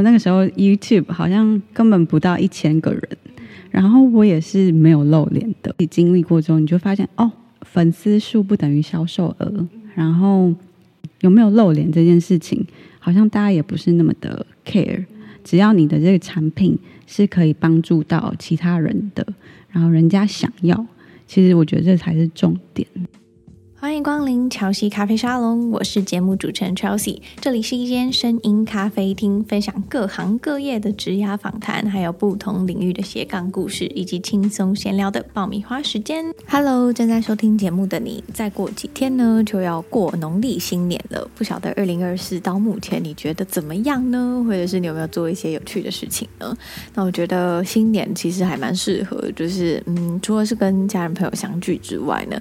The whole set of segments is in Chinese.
那个时候 YouTube 好像根本不到一千个人，然后我也是没有露脸的。你经历过之后，你就发现哦，粉丝数不等于销售额，然后有没有露脸这件事情，好像大家也不是那么的 care。只要你的这个产品是可以帮助到其他人的，然后人家想要，其实我觉得这才是重点。欢迎光临乔西咖啡沙龙，我是节目主持人 Chelsea。这里是一间声音咖啡厅，分享各行各业的职涯访谈，还有不同领域的斜杠故事，以及轻松闲聊的爆米花时间。Hello，正在收听节目的你，再过几天呢就要过农历新年了，不晓得二零二四到目前你觉得怎么样呢？或者是你有没有做一些有趣的事情呢？那我觉得新年其实还蛮适合，就是嗯，除了是跟家人朋友相聚之外呢。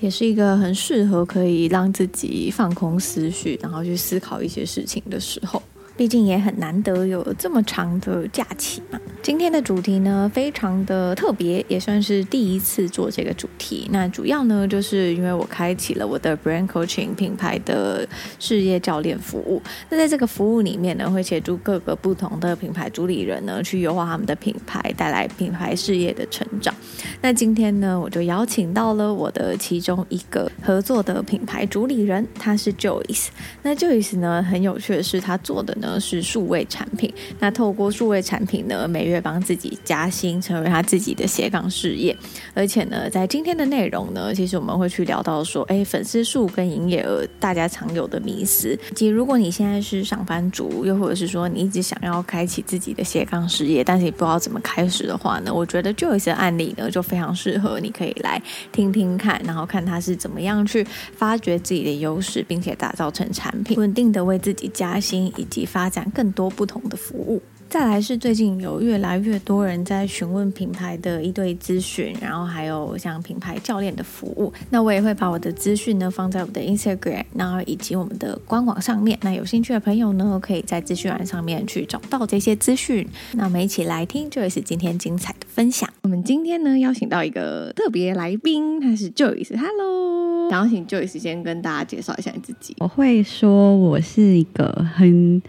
也是一个很适合可以让自己放空思绪，然后去思考一些事情的时候。毕竟也很难得有这么长的假期嘛。今天的主题呢，非常的特别，也算是第一次做这个主题。那主要呢，就是因为我开启了我的 Brand Coaching 品牌的事业教练服务。那在这个服务里面呢，会协助各个不同的品牌主理人呢，去优化他们的品牌，带来品牌事业的成长。那今天呢，我就邀请到了我的其中一个合作的品牌主理人，他是 Joyce。那 Joyce 呢，很有趣的是，他做的呢。是数位产品，那透过数位产品呢，每月帮自己加薪，成为他自己的斜杠事业。而且呢，在今天的内容呢，其实我们会去聊到说，哎，粉丝数跟营业额，大家常有的迷思，即如果你现在是上班族，又或者是说你一直想要开启自己的斜杠事业，但是你不知道怎么开始的话呢，我觉得就有一些案例呢，就非常适合你可以来听听看，然后看他是怎么样去发掘自己的优势，并且打造成产品，稳定的为自己加薪，以及发发展更多不同的服务。再来是最近有越来越多人在询问品牌的一对咨询，然后还有像品牌教练的服务。那我也会把我的资讯呢放在我的 Instagram，然后以及我们的官网上面。那有兴趣的朋友呢，可以在资讯栏上面去找到这些资讯。那我们一起来听 Joyce 今天精彩的分享。我们今天呢邀请到一个特别来宾，他是 Joyce。Hello，想要请 Joyce 先跟大家介绍一下你自己。我会说我是一个很。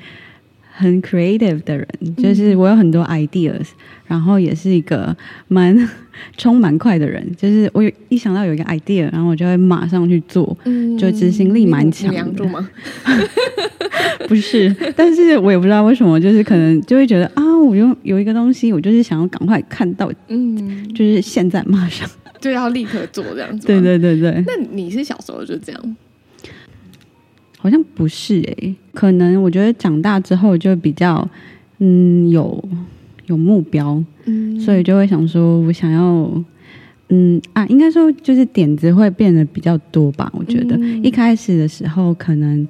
很 creative 的人，就是我有很多 ideas，、嗯、然后也是一个蛮 冲蛮快的人，就是我有一想到有一个 idea，然后我就会马上去做，嗯、就执行力蛮强的。的吗？不是，但是我也不知道为什么，就是可能就会觉得啊，我有有一个东西，我就是想要赶快看到，嗯，就是现在马上 就要立刻做这样子。对对对对。那你是小时候就这样？好像不是诶、欸，可能我觉得长大之后就比较，嗯，有有目标，嗯，所以就会想说，我想要，嗯啊，应该说就是点子会变得比较多吧。我觉得、嗯、一开始的时候可能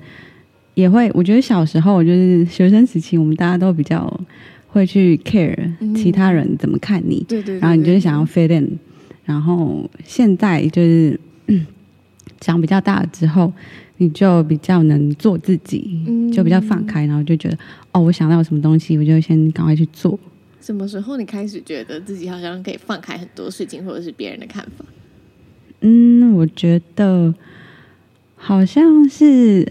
也会，我觉得小时候就是学生时期，我们大家都比较会去 care 其他人怎么看你，对对，然后你就是想要 fit in，然后现在就是 长比较大了之后。你就比较能做自己，嗯、就比较放开，然后就觉得哦，我想到什么东西，我就先赶快去做。什么时候你开始觉得自己好像可以放开很多事情，或者是别人的看法？嗯，我觉得好像是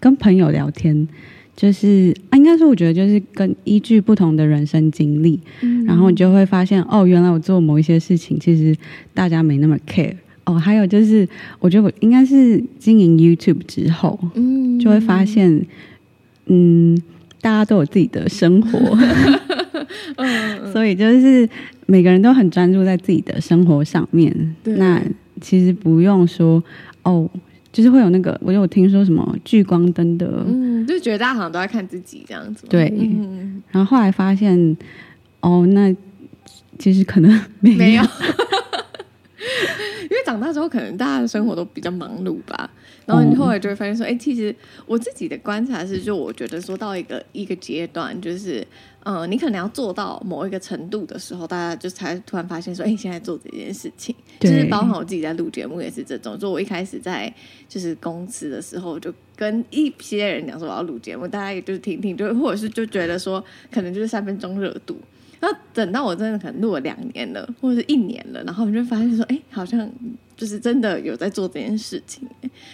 跟朋友聊天，就是啊，应该说我觉得就是跟依据不同的人生经历，嗯、然后你就会发现哦，原来我做某一些事情，其实大家没那么 care。哦，还有就是，我觉得我应该是经营 YouTube 之后，嗯，就会发现，嗯，大家都有自己的生活，嗯，所以就是每个人都很专注在自己的生活上面。对。那其实不用说，哦，就是会有那个，我有听说什么聚光灯的，嗯，就觉得大家好像都在看自己这样子。对，嗯，然后后来发现，哦，那其实可能没有。因为长大之后，可能大家的生活都比较忙碌吧，然后你后来就会发现说，哎、欸，其实我自己的观察是，就我觉得说到一个一个阶段，就是，嗯，你可能要做到某一个程度的时候，大家就才突然发现说，哎、欸，现在做这件事情，就是包含我自己在录节目也是这种，就我一开始在就是公司的时候，就跟一些人讲说我要录节目，大家也就是听听，就或者是就觉得说，可能就是三分钟热度。那等到我真的可能录了两年了，或者是一年了，然后我就发现说，哎，好像就是真的有在做这件事情。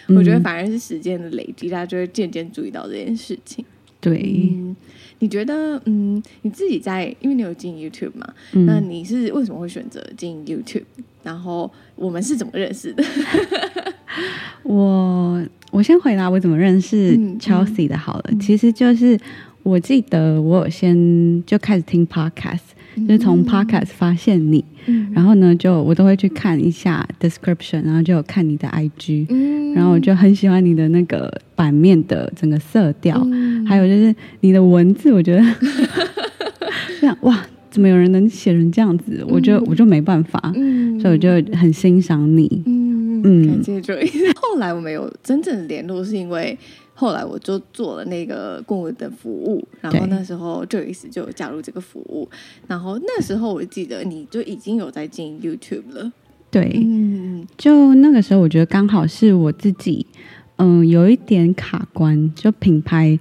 嗯、我觉得反而是时间的累积，大家就会渐渐注意到这件事情。对、嗯，你觉得，嗯，你自己在，因为你有经营 YouTube 嘛，嗯、那你是为什么会选择经营 YouTube？然后我们是怎么认识的？我我先回答我怎么认识 Chelsea 的好了，其实就是我记得我有先就开始听 Podcast，、嗯、就是从 Podcast 发现你，嗯、然后呢就我都会去看一下 description，然后就有看你的 IG，、嗯、然后我就很喜欢你的那个版面的整个色调，嗯、还有就是你的文字，我觉得 这样哇。怎么有人能写成这样子？嗯、我就我就没办法，嗯、所以我就很欣赏你。嗯嗯，感谢 Joyce。后来我们有真正联络，是因为后来我就做了那个顾问的服务，然后那时候 Joyce 就加入这个服务。然后那时候我记得你就已经有在经营 YouTube 了。对，嗯，就那个时候我觉得刚好是我自己，嗯、呃，有一点卡关，就品牌，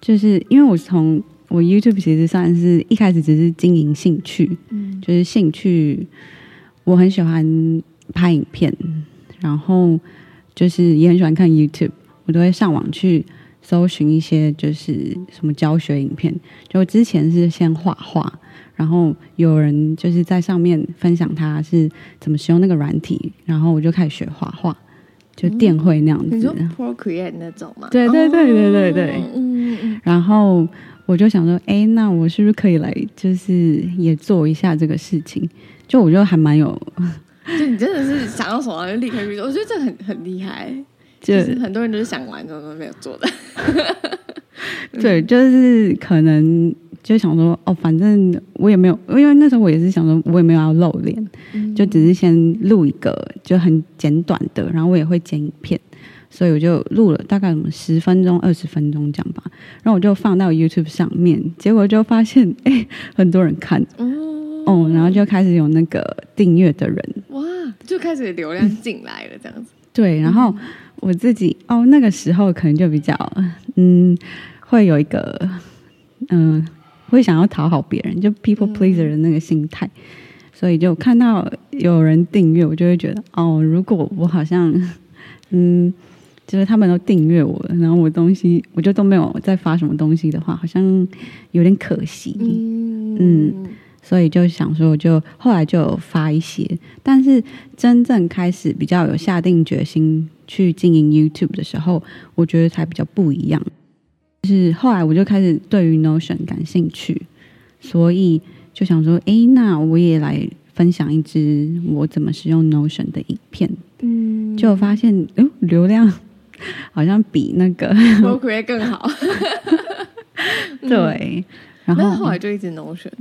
就是因为我从。我 YouTube 其实算是一开始只是经营兴趣，嗯，就是兴趣，我很喜欢拍影片，然后就是也很喜欢看 YouTube，我都会上网去搜寻一些就是什么教学影片。就之前是先画画，然后有人就是在上面分享他是怎么使用那个软体，然后我就开始学画画，就电绘那样子。嗯、你说 Procreate 那种吗？对对对对对对，嗯嗯，然后。我就想说，哎，那我是不是可以来，就是也做一下这个事情？就我觉得还蛮有，就你真的是想到什么就立刻去做，我觉得这很很厉害。就是很多人都是想玩，怎么没有做的。对，就是可能就想说，哦，反正我也没有，因为那时候我也是想说，我也没有要露脸，嗯、就只是先录一个就很简短的，然后我也会剪影片。所以我就录了大概什么十分钟、二十分钟这样吧，然后我就放到 YouTube 上面，结果就发现哎，很多人看，哦，哦，然后就开始有那个订阅的人，哇，就开始流量进来了这样子。嗯、对，然后我自己哦，那个时候可能就比较嗯，会有一个嗯，会想要讨好别人，就 people pleaser 的那个心态，嗯、所以就看到有人订阅，我就会觉得哦，如果我好像 嗯。就是他们都订阅我了，然后我东西我就都没有再发什么东西的话，好像有点可惜。嗯，嗯，所以就想说，就后来就有发一些，但是真正开始比较有下定决心去经营 YouTube 的时候，我觉得才比较不一样。就是后来我就开始对于 Notion 感兴趣，所以就想说，哎，那我也来分享一支我怎么使用 Notion 的影片。嗯，就发现，哦，流量。好像比那个 Procreate 更好，对。然后后来就一直 Notion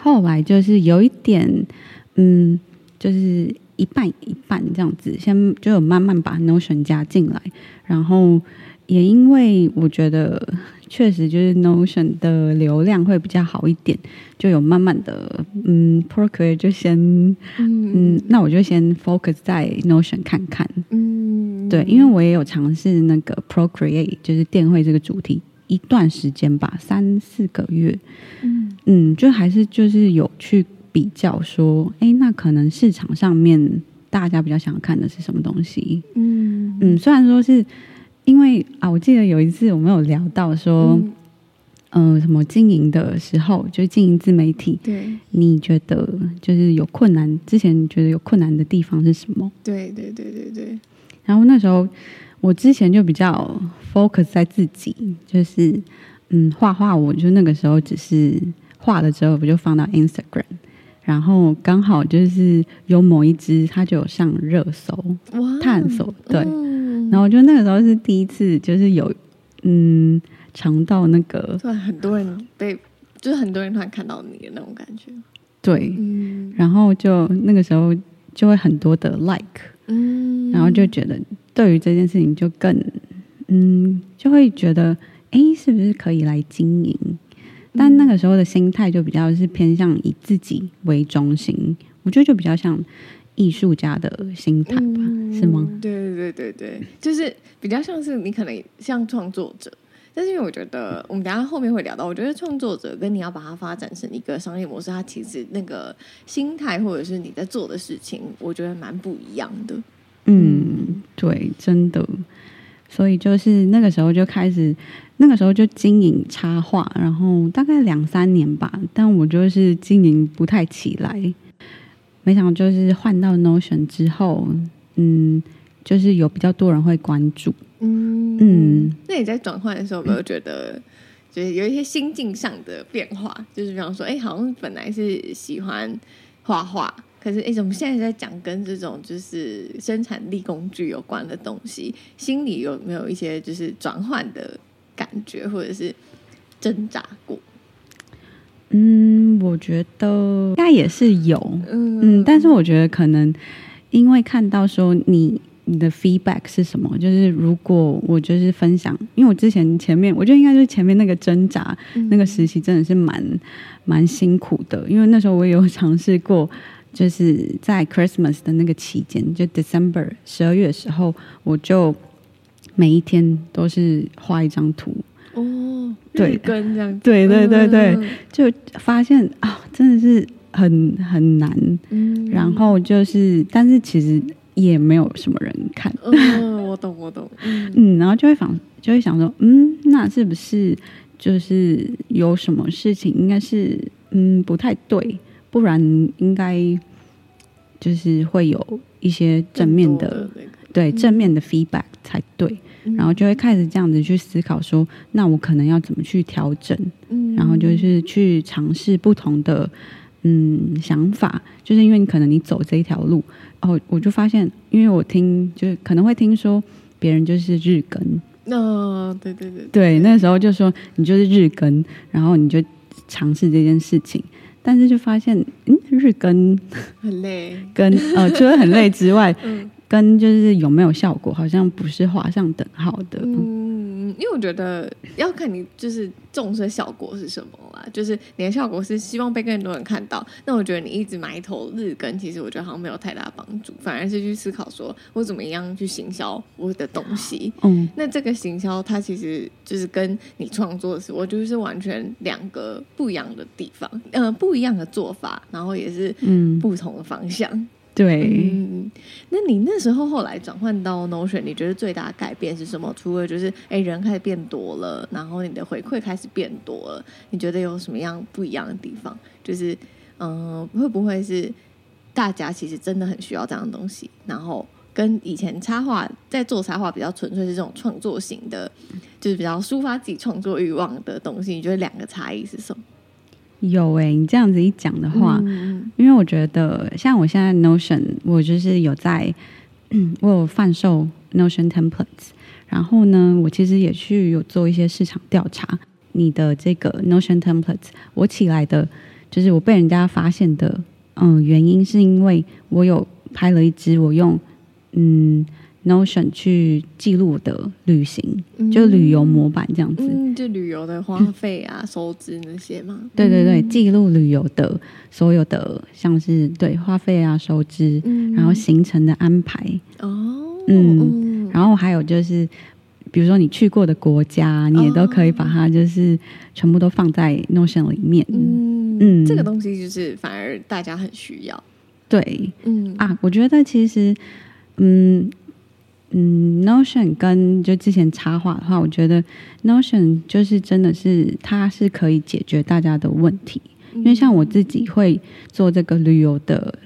后来就是有一点，嗯，就是一半一半这样子，先就有慢慢把 Notion 加进来，然后也因为我觉得确实就是 Notion 的流量会比较好一点，就有慢慢的，嗯，Procreate 就先，嗯，嗯，那我就先 focus 在 Notion 看看，嗯。对，因为我也有尝试那个 Procreate，就是电绘这个主题一段时间吧，三四个月。嗯嗯，就还是就是有去比较说，哎，那可能市场上面大家比较想看的是什么东西？嗯嗯，虽然说是因为啊，我记得有一次我们有聊到说，嗯、呃，什么经营的时候，就是经营自媒体，对，你觉得就是有困难？之前觉得有困难的地方是什么？对对对对对。然后那时候，我之前就比较 focus 在自己，就是嗯，画画，我就那个时候只是画了之后，我就放到 Instagram，然后刚好就是有某一支，它就有上热搜，探索对，嗯、然后就那个时候是第一次，就是有嗯尝到那个，突然很多人被，就是很多人突然看到你的那种感觉，对，嗯、然后就那个时候就会很多的 like。嗯，然后就觉得对于这件事情就更，嗯，就会觉得，哎，是不是可以来经营？但那个时候的心态就比较是偏向以自己为中心，我觉得就比较像艺术家的心态吧，嗯、是吗？对对对对对，就是比较像是你可能像创作者。但是因为我觉得，我们等下后面会聊到，我觉得创作者跟你要把它发展成一个商业模式，它其实那个心态或者是你在做的事情，我觉得蛮不一样的。嗯，对，真的。所以就是那个时候就开始，那个时候就经营插画，然后大概两三年吧，但我就是经营不太起来。没想到就是换到 Notion 之后，嗯，就是有比较多人会关注。嗯嗯，那你在转换的时候有没有觉得，就是有一些心境上的变化？就是比方说，哎，好像本来是喜欢画画，可是哎，怎么现在在讲跟这种就是生产力工具有关的东西？心里有没有一些就是转换的感觉，或者是挣扎过？嗯，我觉得应该也是有，嗯，嗯，但是我觉得可能因为看到说你。你的 feedback 是什么？就是如果我就是分享，因为我之前前面，我觉得应该就是前面那个挣扎，嗯、那个实习真的是蛮蛮辛苦的。因为那时候我也有尝试过，就是在 Christmas 的那个期间，就 December 十二月的时候，我就每一天都是画一张图。哦，对，跟这样，对对对对，嗯、就发现啊，真的是很很难。嗯，然后就是，但是其实。也没有什么人看，嗯，我懂，我懂，嗯，然后就会想，就会想说，嗯，那是不是就是有什么事情应该是嗯不太对，不然应该就是会有一些正面的，的那个、对正面的 feedback 才对，嗯、然后就会开始这样子去思考说，那我可能要怎么去调整，嗯，然后就是去尝试不同的。嗯，想法就是因为你可能你走这一条路哦，我就发现，因为我听就是可能会听说别人就是日更，哦，对对对，对，那时候就说你就是日更，然后你就尝试这件事情，但是就发现，嗯，日更很累，跟呃除了很累之外，嗯。跟就是有没有效果，好像不是画上等号的。嗯，因为我觉得要看你就是重视的效果是什么啦。就是你的效果是希望被更多人看到，那我觉得你一直埋头日更，其实我觉得好像没有太大帮助，反而是去思考说我怎么样去行销我的东西。嗯，那这个行销它其实就是跟你创作的时候，我就是完全两个不一样的地方，嗯、呃，不一样的做法，然后也是嗯不同的方向。嗯对，嗯，那你那时候后来转换到 Notion，你觉得最大的改变是什么？除了就是，哎，人开始变多了，然后你的回馈开始变多了，你觉得有什么样不一样的地方？就是，嗯，会不会是大家其实真的很需要这样的东西？然后跟以前插画在做插画比较纯粹是这种创作型的，就是比较抒发自己创作欲望的东西，你觉得两个差异是什么？有哎、欸，你这样子一讲的话，嗯、因为我觉得像我现在 Notion，我就是有在，我有贩售 Notion templates，然后呢，我其实也去有做一些市场调查。你的这个 Notion templates，我起来的，就是我被人家发现的，嗯，原因是因为我有拍了一支，我用嗯。Notion 去记录的旅行，嗯、就旅游模板这样子，嗯、就旅游的花费啊、收支那些嘛。对对对，记录旅游的所有的，像是对花费啊、收支，嗯、然后行程的安排。哦，嗯，然后还有就是，比如说你去过的国家，你也都可以把它就是全部都放在 Notion 里面。嗯嗯，这个东西就是反而大家很需要。对，嗯啊，我觉得其实，嗯。嗯，Notion 跟就之前插画的话，我觉得 Notion 就是真的是它是可以解决大家的问题，因为像我自己会做这个旅游的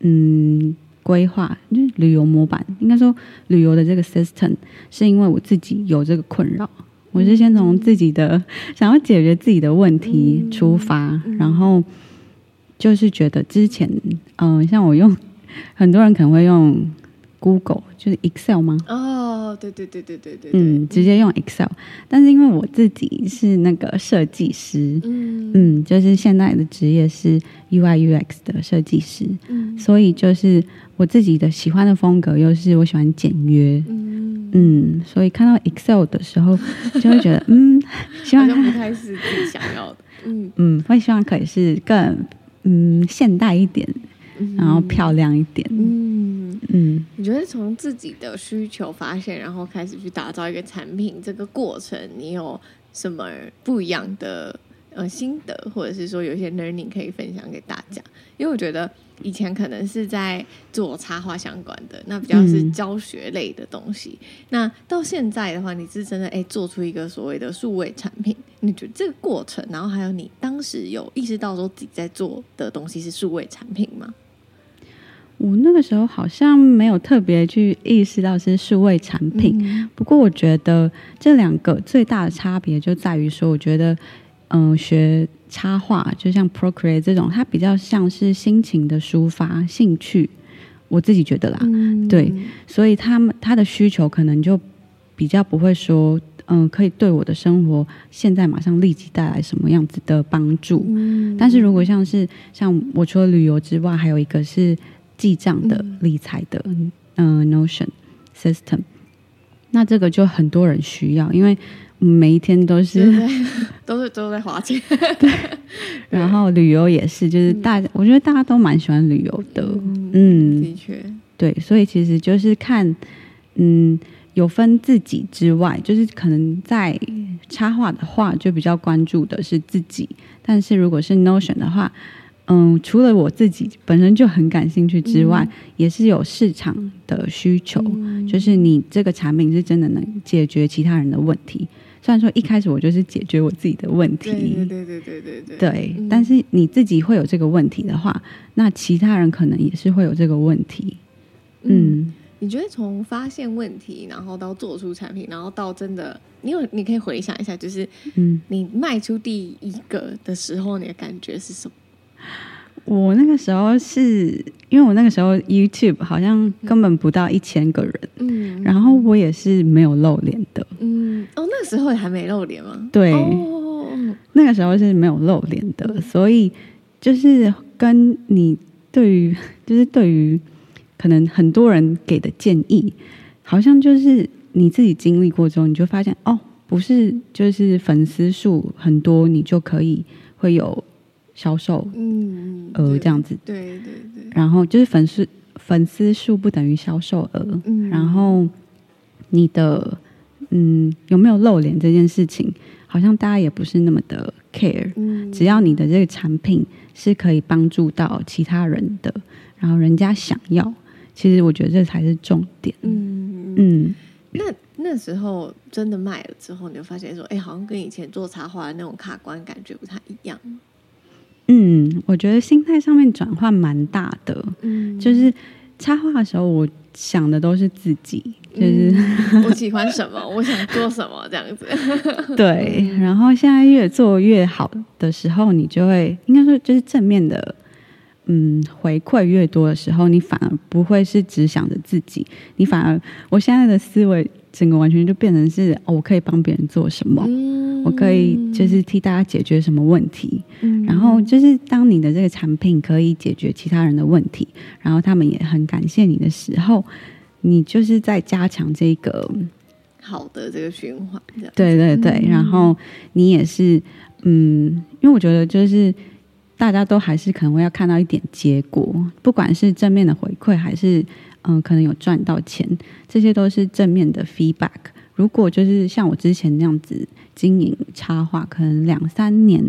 嗯规划，就是旅游模板，应该说旅游的这个 system，是因为我自己有这个困扰，我是先从自己的想要解决自己的问题出发，然后就是觉得之前嗯，像我用很多人可能会用。Google 就是 Excel 吗？哦，对对对对对对，嗯，直接用 Excel。但是因为我自己是那个设计师，嗯嗯，就是现在的职业是 UI UX 的设计师，嗯，所以就是我自己的喜欢的风格又是我喜欢简约，嗯嗯，所以看到 Excel 的时候就会觉得，嗯，希望不太是自己想要的，嗯嗯，会希望可以是更嗯现代一点。然后漂亮一点。嗯嗯，嗯，你觉得从自己的需求发现，然后开始去打造一个产品，这个过程你有什么不一样的呃心得，或者是说有一些 learning 可以分享给大家？因为我觉得以前可能是在做插画相关的，那比较是教学类的东西。嗯、那到现在的话，你是真的哎做出一个所谓的数位产品，你觉得这个过程，然后还有你当时有意识到说自己在做的东西是数位产品吗？我那个时候好像没有特别去意识到是数位产品，嗯、不过我觉得这两个最大的差别就在于说，我觉得，嗯、呃，学插画就像 Procreate 这种，它比较像是心情的抒发、兴趣，我自己觉得啦，嗯、对，所以他们他的需求可能就比较不会说，嗯、呃，可以对我的生活现在马上立即带来什么样子的帮助。嗯、但是如果像是像我除了旅游之外，还有一个是。记账的、理财的，嗯、呃、，Notion System，那这个就很多人需要，因为每一天都是都是都在花钱，对。然后旅游也是，就是大家，嗯、我觉得大家都蛮喜欢旅游的，嗯，嗯的确，对，所以其实就是看，嗯，有分自己之外，就是可能在插画的话，就比较关注的是自己，但是如果是 Notion 的话。嗯，除了我自己本身就很感兴趣之外，嗯、也是有市场的需求，嗯、就是你这个产品是真的能解决其他人的问题。虽然说一开始我就是解决我自己的问题，对对对对对对对，但是你自己会有这个问题的话，那其他人可能也是会有这个问题。嗯，嗯，你觉得从发现问题，然后到做出产品，然后到真的，你有你可以回想一下，就是嗯，你卖出第一个的时候，你的感觉是什么？我那个时候是因为我那个时候 YouTube 好像根本不到一千个人，嗯，然后我也是没有露脸的，嗯，哦，那个时候也还没露脸吗？对，哦，那个时候是没有露脸的，嗯，所以就是跟你对于 就是对于可能很多人给的建议，好像就是你自己经历过之后，你就发现哦，不是就是粉丝数很多你就可以会有。销售，嗯，额这样子，对对对。然后就是粉丝粉丝数不等于销售额，嗯。然后你的嗯有没有露脸这件事情，好像大家也不是那么的 care。嗯。只要你的这个产品是可以帮助到其他人的，然后人家想要，其实我觉得这才是重点。嗯嗯。那那时候真的卖了之后，你就发现说，哎，好像跟以前做插画的那种卡关感觉不太一样。嗯，我觉得心态上面转换蛮大的。嗯，就是插画的时候，我想的都是自己，就是、嗯、我喜欢什么，我想做什么这样子。对，然后现在越做越好的时候，你就会应该说就是正面的，嗯，回馈越多的时候，你反而不会是只想着自己，你反而我现在的思维整个完全就变成是，哦，我可以帮别人做什么。嗯我可以就是替大家解决什么问题，嗯、然后就是当你的这个产品可以解决其他人的问题，然后他们也很感谢你的时候，你就是在加强这个好的这个循环。对对对，嗯、然后你也是嗯，因为我觉得就是大家都还是可能会要看到一点结果，不管是正面的回馈，还是嗯、呃、可能有赚到钱，这些都是正面的 feedback。如果就是像我之前那样子经营插画，可能两三年，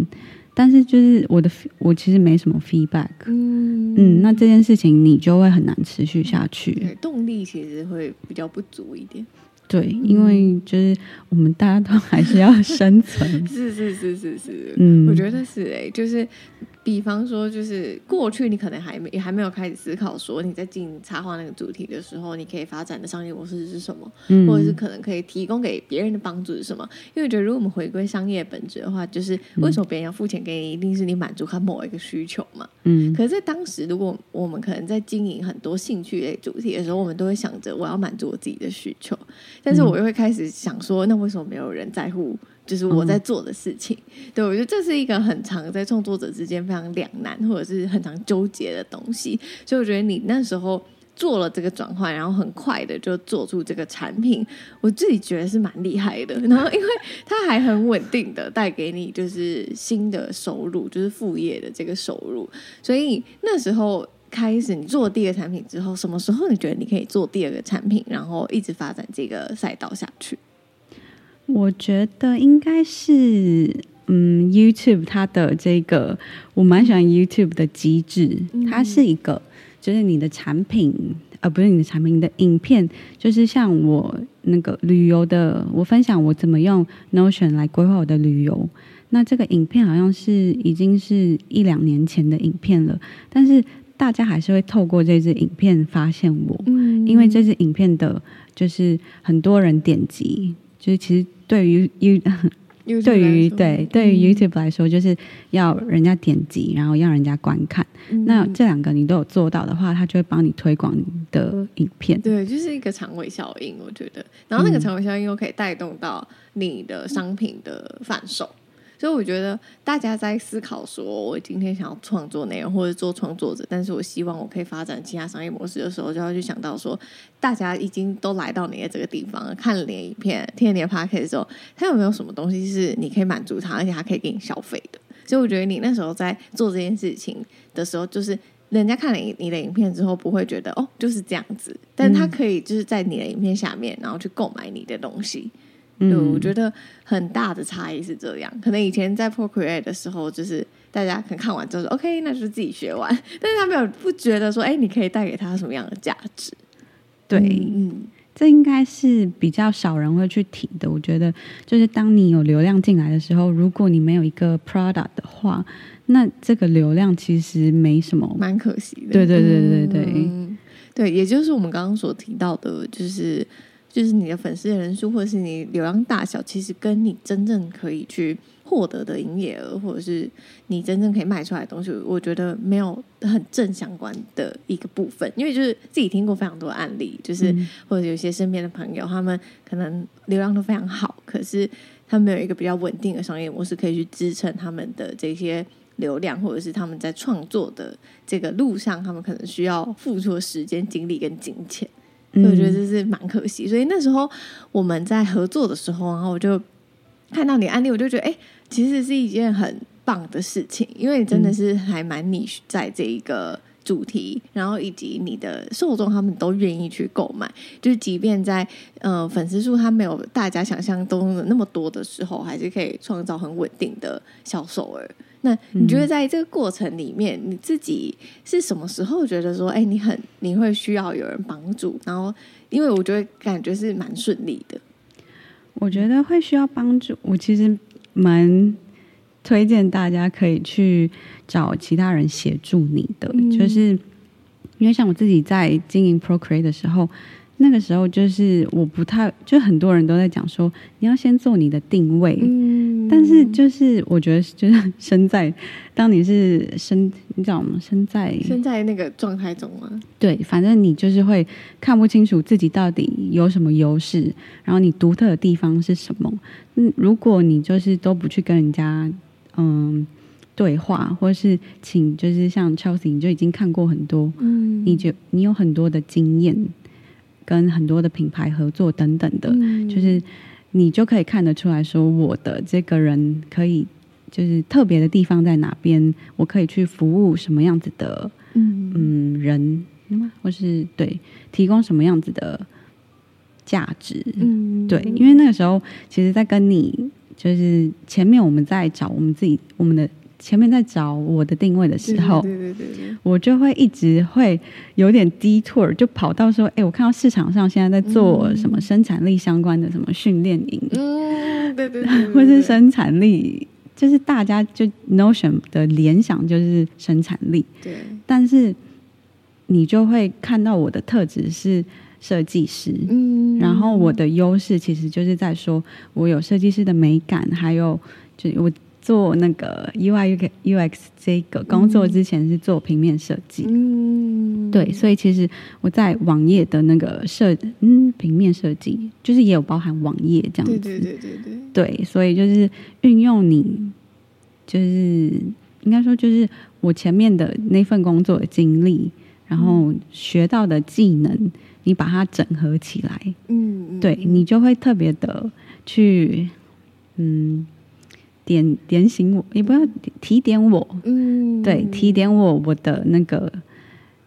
但是就是我的我其实没什么 feedback，嗯嗯，那这件事情你就会很难持续下去，对，动力其实会比较不足一点。对，因为就是我们大家都还是要 生存，是是是是是，嗯，我觉得是哎、欸，就是。比方说，就是过去你可能还没还没有开始思考说你在进插画那个主题的时候，你可以发展的商业模式是什么，嗯、或者是可能可以提供给别人的帮助是什么？因为我觉得，如果我们回归商业本质的话，就是为什么别人要付钱给你，一定是你满足他某一个需求嘛。嗯。可是，在当时，如果我们可能在经营很多兴趣类主题的时候，我们都会想着我要满足我自己的需求，但是我又会开始想说，那为什么没有人在乎？就是我在做的事情，嗯、对，我觉得这是一个很常在创作者之间非常两难，或者是很常纠结的东西。所以我觉得你那时候做了这个转换，然后很快的就做出这个产品，我自己觉得是蛮厉害的。然后因为它还很稳定的带给你就是新的收入，就是副业的这个收入。所以那时候开始你做第一个产品之后，什么时候你觉得你可以做第二个产品，然后一直发展这个赛道下去？我觉得应该是，嗯，YouTube 它的这个我蛮喜欢 YouTube 的机制，它是一个就是你的产品，呃，不是你的产品，你的影片，就是像我那个旅游的，我分享我怎么用 Notion 来规划我的旅游。那这个影片好像是已经是一两年前的影片了，但是大家还是会透过这支影片发现我，嗯，因为这支影片的，就是很多人点击，就是其实对于 You，对于对对于 YouTube 来说，就是要人家点击，然后要人家观看。嗯、那这两个你都有做到的话，他就会帮你推广你的影片。对，就是一个长尾效应，我觉得。然后那个长尾效应又可以带动到你的商品的贩售。所以我觉得大家在思考说，我今天想要创作内容或者做创作者，但是我希望我可以发展其他商业模式的时候，就要去想到说，大家已经都来到你的这个地方，看了你的影片，听了你的 podcast 的时候，他有没有什么东西是你可以满足他，而且他可以给你消费的？所以我觉得你那时候在做这件事情的时候，就是人家看了你的影片之后，不会觉得哦就是这样子，但他可以就是在你的影片下面，然后去购买你的东西。对，我觉得很大的差异是这样。可能以前在 Procreate 的时候，就是大家可能看完之后说 OK，那就是自己学完，但是他没有不觉得说，哎，你可以带给他什么样的价值？对，嗯，这应该是比较少人会去提的。我觉得，就是当你有流量进来的时候，如果你没有一个 product 的话，那这个流量其实没什么，蛮可惜的。对对对对对，嗯，对，也就是我们刚刚所提到的，就是。就是你的粉丝的人数，或者是你流量大小，其实跟你真正可以去获得的营业额，或者是你真正可以卖出来的东西，我觉得没有很正相关的一个部分。因为就是自己听过非常多案例，就是或者有些身边的朋友，他们可能流量都非常好，可是他们有一个比较稳定的商业模式，可以去支撑他们的这些流量，或者是他们在创作的这个路上，他们可能需要付出的时间、精力跟金钱。我觉得这是蛮可惜，所以那时候我们在合作的时候，然后我就看到你案例，我就觉得，哎，其实是一件很棒的事情，因为真的是还蛮 niche 在这一个主题，然后以及你的受众他们都愿意去购买，就是即便在呃粉丝数他没有大家想象中的那么多的时候，还是可以创造很稳定的销售额。那你觉得在这个过程里面，你自己是什么时候觉得说，哎，你很你会需要有人帮助？然后，因为我觉得感觉是蛮顺利的。我觉得会需要帮助，我其实蛮推荐大家可以去找其他人协助你的，嗯、就是因为像我自己在经营 Procreate 的时候。那个时候就是我不太，就很多人都在讲说，你要先做你的定位，嗯，但是就是我觉得就是身在，当你是身，你知道吗？身在身在那个状态中吗？对，反正你就是会看不清楚自己到底有什么优势，然后你独特的地方是什么。嗯，如果你就是都不去跟人家嗯对话，或是请就是像 Chelsea，你就已经看过很多，嗯，你就你有很多的经验。跟很多的品牌合作等等的，嗯、就是你就可以看得出来说，我的这个人可以就是特别的地方在哪边，我可以去服务什么样子的嗯，嗯人，或是对提供什么样子的价值，嗯，对，因为那个时候其实，在跟你就是前面我们在找我们自己我们的。前面在找我的定位的时候，对对对对，我就会一直会有点 detour，就跑到说，哎，我看到市场上现在在做什么生产力相关的什么训练营，嗯，对对对，或是生产力，就是大家就 Notion 的联想就是生产力，对，但是你就会看到我的特质是设计师，嗯，然后我的优势其实就是在说我有设计师的美感，还有就我。做那个 UI UX 这个工作之前是做平面设计，嗯，对，所以其实我在网页的那个设，嗯，平面设计就是也有包含网页这样子，对对对对对，对，所以就是运用你，就是应该说就是我前面的那份工作的经历，然后学到的技能，你把它整合起来，嗯，对，你就会特别的去，嗯。点点醒我，也不要提点我，嗯，对，提点我我的那个，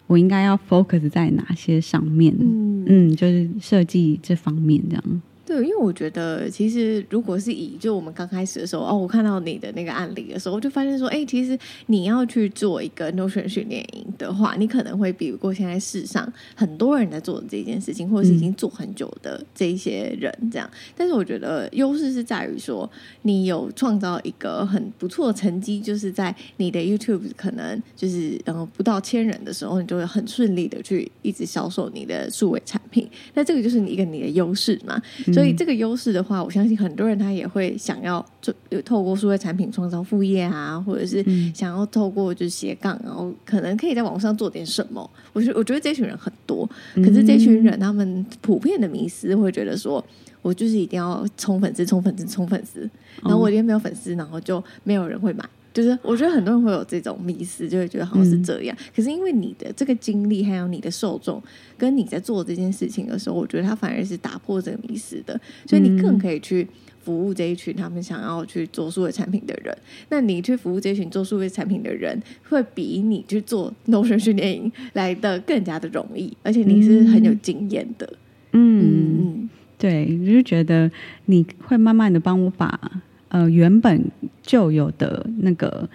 我应该要 focus 在哪些上面，嗯，嗯，就是设计这方面这样。对，因为我觉得其实如果是以就我们刚开始的时候哦，我看到你的那个案例的时候，我就发现说，哎，其实你要去做一个 Notion 训练营的话，你可能会比不过现在世上很多人在做的这件事情，或者是已经做很久的这一些人这样。嗯、但是我觉得优势是在于说，你有创造一个很不错的成绩，就是在你的 YouTube 可能就是然后不到千人的时候，你就会很顺利的去一直销售你的数位产品。那这个就是你一个你的优势嘛。嗯所以这个优势的话，我相信很多人他也会想要做，透过数位产品创造副业啊，或者是想要透过就是斜杠，然后可能可以在网上做点什么。我觉我觉得这群人很多，可是这群人他们普遍的迷思会觉得说，我就是一定要冲粉丝、冲粉丝、冲粉丝，然后我今天没有粉丝，然后就没有人会买。就是我觉得很多人会有这种迷思，就会觉得好像是这样。嗯、可是因为你的这个经历，还有你的受众，跟你在做这件事情的时候，我觉得他反而是打破这个迷思的。所以你更可以去服务这一群他们想要去做数位产品的人。那你去服务这一群做数位产品的人，会比你去做 Notion 训练营来的更加的容易，而且你是很有经验的。嗯，嗯对，我就觉得你会慢慢的帮我把。呃，原本就有的那个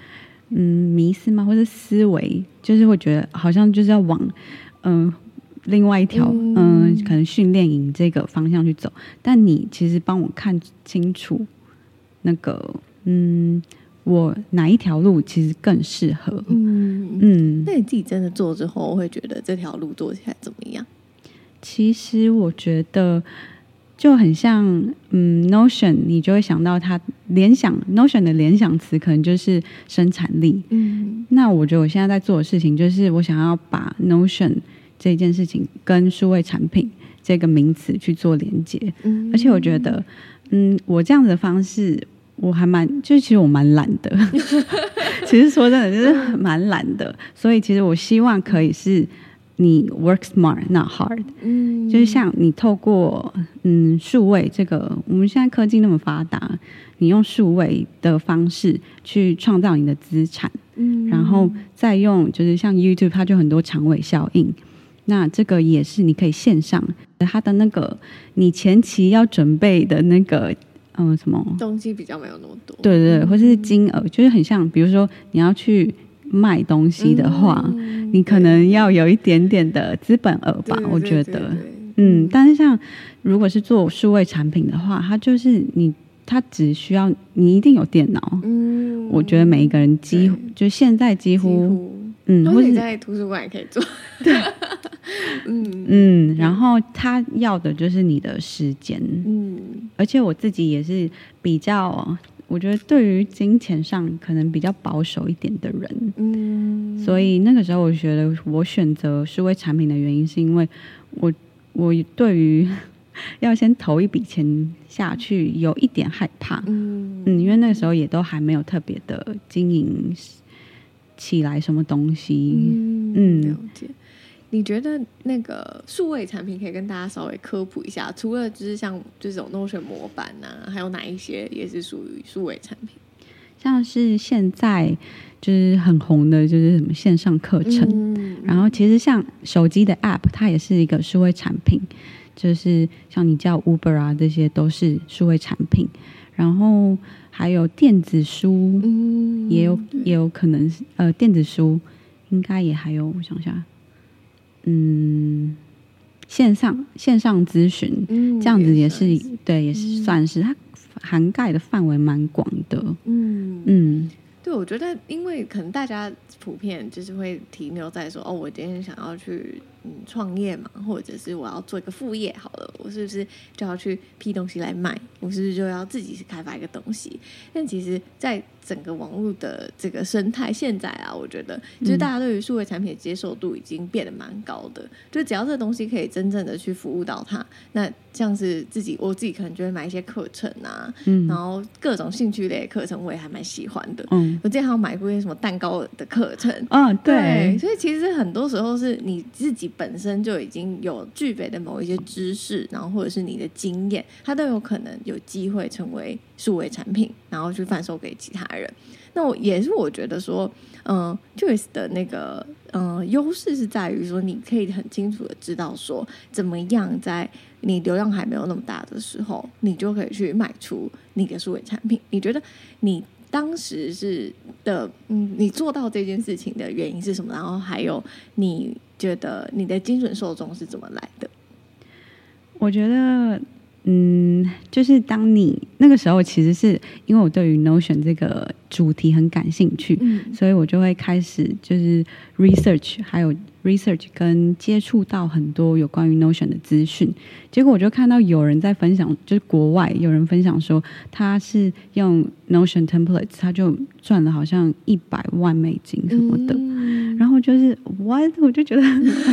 嗯迷思吗？或者思维，就是会觉得好像就是要往嗯、呃、另外一条嗯、呃、可能训练营这个方向去走。但你其实帮我看清楚那个嗯，我哪一条路其实更适合？嗯嗯。那你自己真的做之后，会觉得这条路做起来怎么样？其实我觉得。就很像，嗯，Notion，你就会想到它联想 Notion 的联想词可能就是生产力。嗯，那我觉得我现在在做的事情就是我想要把 Notion 这件事情跟数位产品这个名词去做连接。嗯，而且我觉得，嗯，我这样子的方式我还蛮，就是其实我蛮懒的。其实说真的，就是蛮懒的。所以其实我希望可以是。你 work smart not hard，嗯，就是像你透过嗯数位这个，我们现在科技那么发达，你用数位的方式去创造你的资产，嗯，然后再用就是像 YouTube，它就很多长尾效应，那这个也是你可以线上它的那个你前期要准备的那个嗯什么？东西比较没有那么多，对对对，或者是金额，就是很像，比如说你要去。卖东西的话，嗯、你可能要有一点点的资本额吧，我觉得，嗯，但是像如果是做数位产品的话，它就是你，它只需要你一定有电脑，嗯，我觉得每一个人几乎就现在几乎，嗯，或者你在图书馆也可以做，对，嗯。嗯，然后他要的就是你的时间，嗯，而且我自己也是比较。我觉得对于金钱上可能比较保守一点的人，嗯，所以那个时候我觉得我选择数位产品的原因，是因为我我对于要先投一笔钱下去有一点害怕，嗯。嗯，因为那个时候也都还没有特别的经营起来什么东西，嗯，嗯。了解。你觉得那个数位产品可以跟大家稍微科普一下？除了就是像这种 Notion 模板啊，还有哪一些也是属于数位产品？像是现在就是很红的，就是什么线上课程。嗯、然后其实像手机的 App，它也是一个数位产品。就是像你叫 Uber 啊，这些都是数位产品。然后还有电子书，嗯、也有也有可能是呃，电子书应该也还有，我想想。嗯，线上线上咨询，嗯，这样子也是，也是。对，也是算是它涵盖的范围蛮广的。嗯。嗯，对，我觉得因为可能大家普遍就是会停留在说，哦，我今天想要去嗯创业嘛，或者是我要做一个副业，好了，我是不是就要去批东西来卖？我是不是就要自己去开发一个东西？但其实，在整个网络的这个生态，现在啊，我觉得就是大家对于数位产品的接受度已经变得蛮高的。嗯、就只要这个东西可以真正的去服务到他，那像是自己，我自己可能就会买一些课程啊，嗯、然后各种兴趣类的课程我也还蛮喜欢的。嗯，我之前还有买过一些什么蛋糕的课程。嗯，对。对，所以其实很多时候是你自己本身就已经有具备的某一些知识，然后或者是你的经验，它都有可能有机会成为数位产品，然后去贩售给其他人。那我也是我觉得说，嗯、，Joyce 的那个嗯、优势是在于说，你可以很清楚的知道说，怎么样在你流量还没有那么大的时候，你就可以去卖出你的数位产品。你觉得你当时是的，嗯，你做到这件事情的原因是什么？然后还有你觉得你的精准受众是怎么来的？我觉得。嗯，就是当你那个时候，其实是因为我对于 Notion 这个主题很感兴趣，嗯，所以我就会开始就是 research，还有 research 跟接触到很多有关于 Notion 的资讯。结果我就看到有人在分享，就是国外有人分享说他是用 Notion templates，他就赚了好像一百万美金什么的。嗯，然后就是 what，我就觉得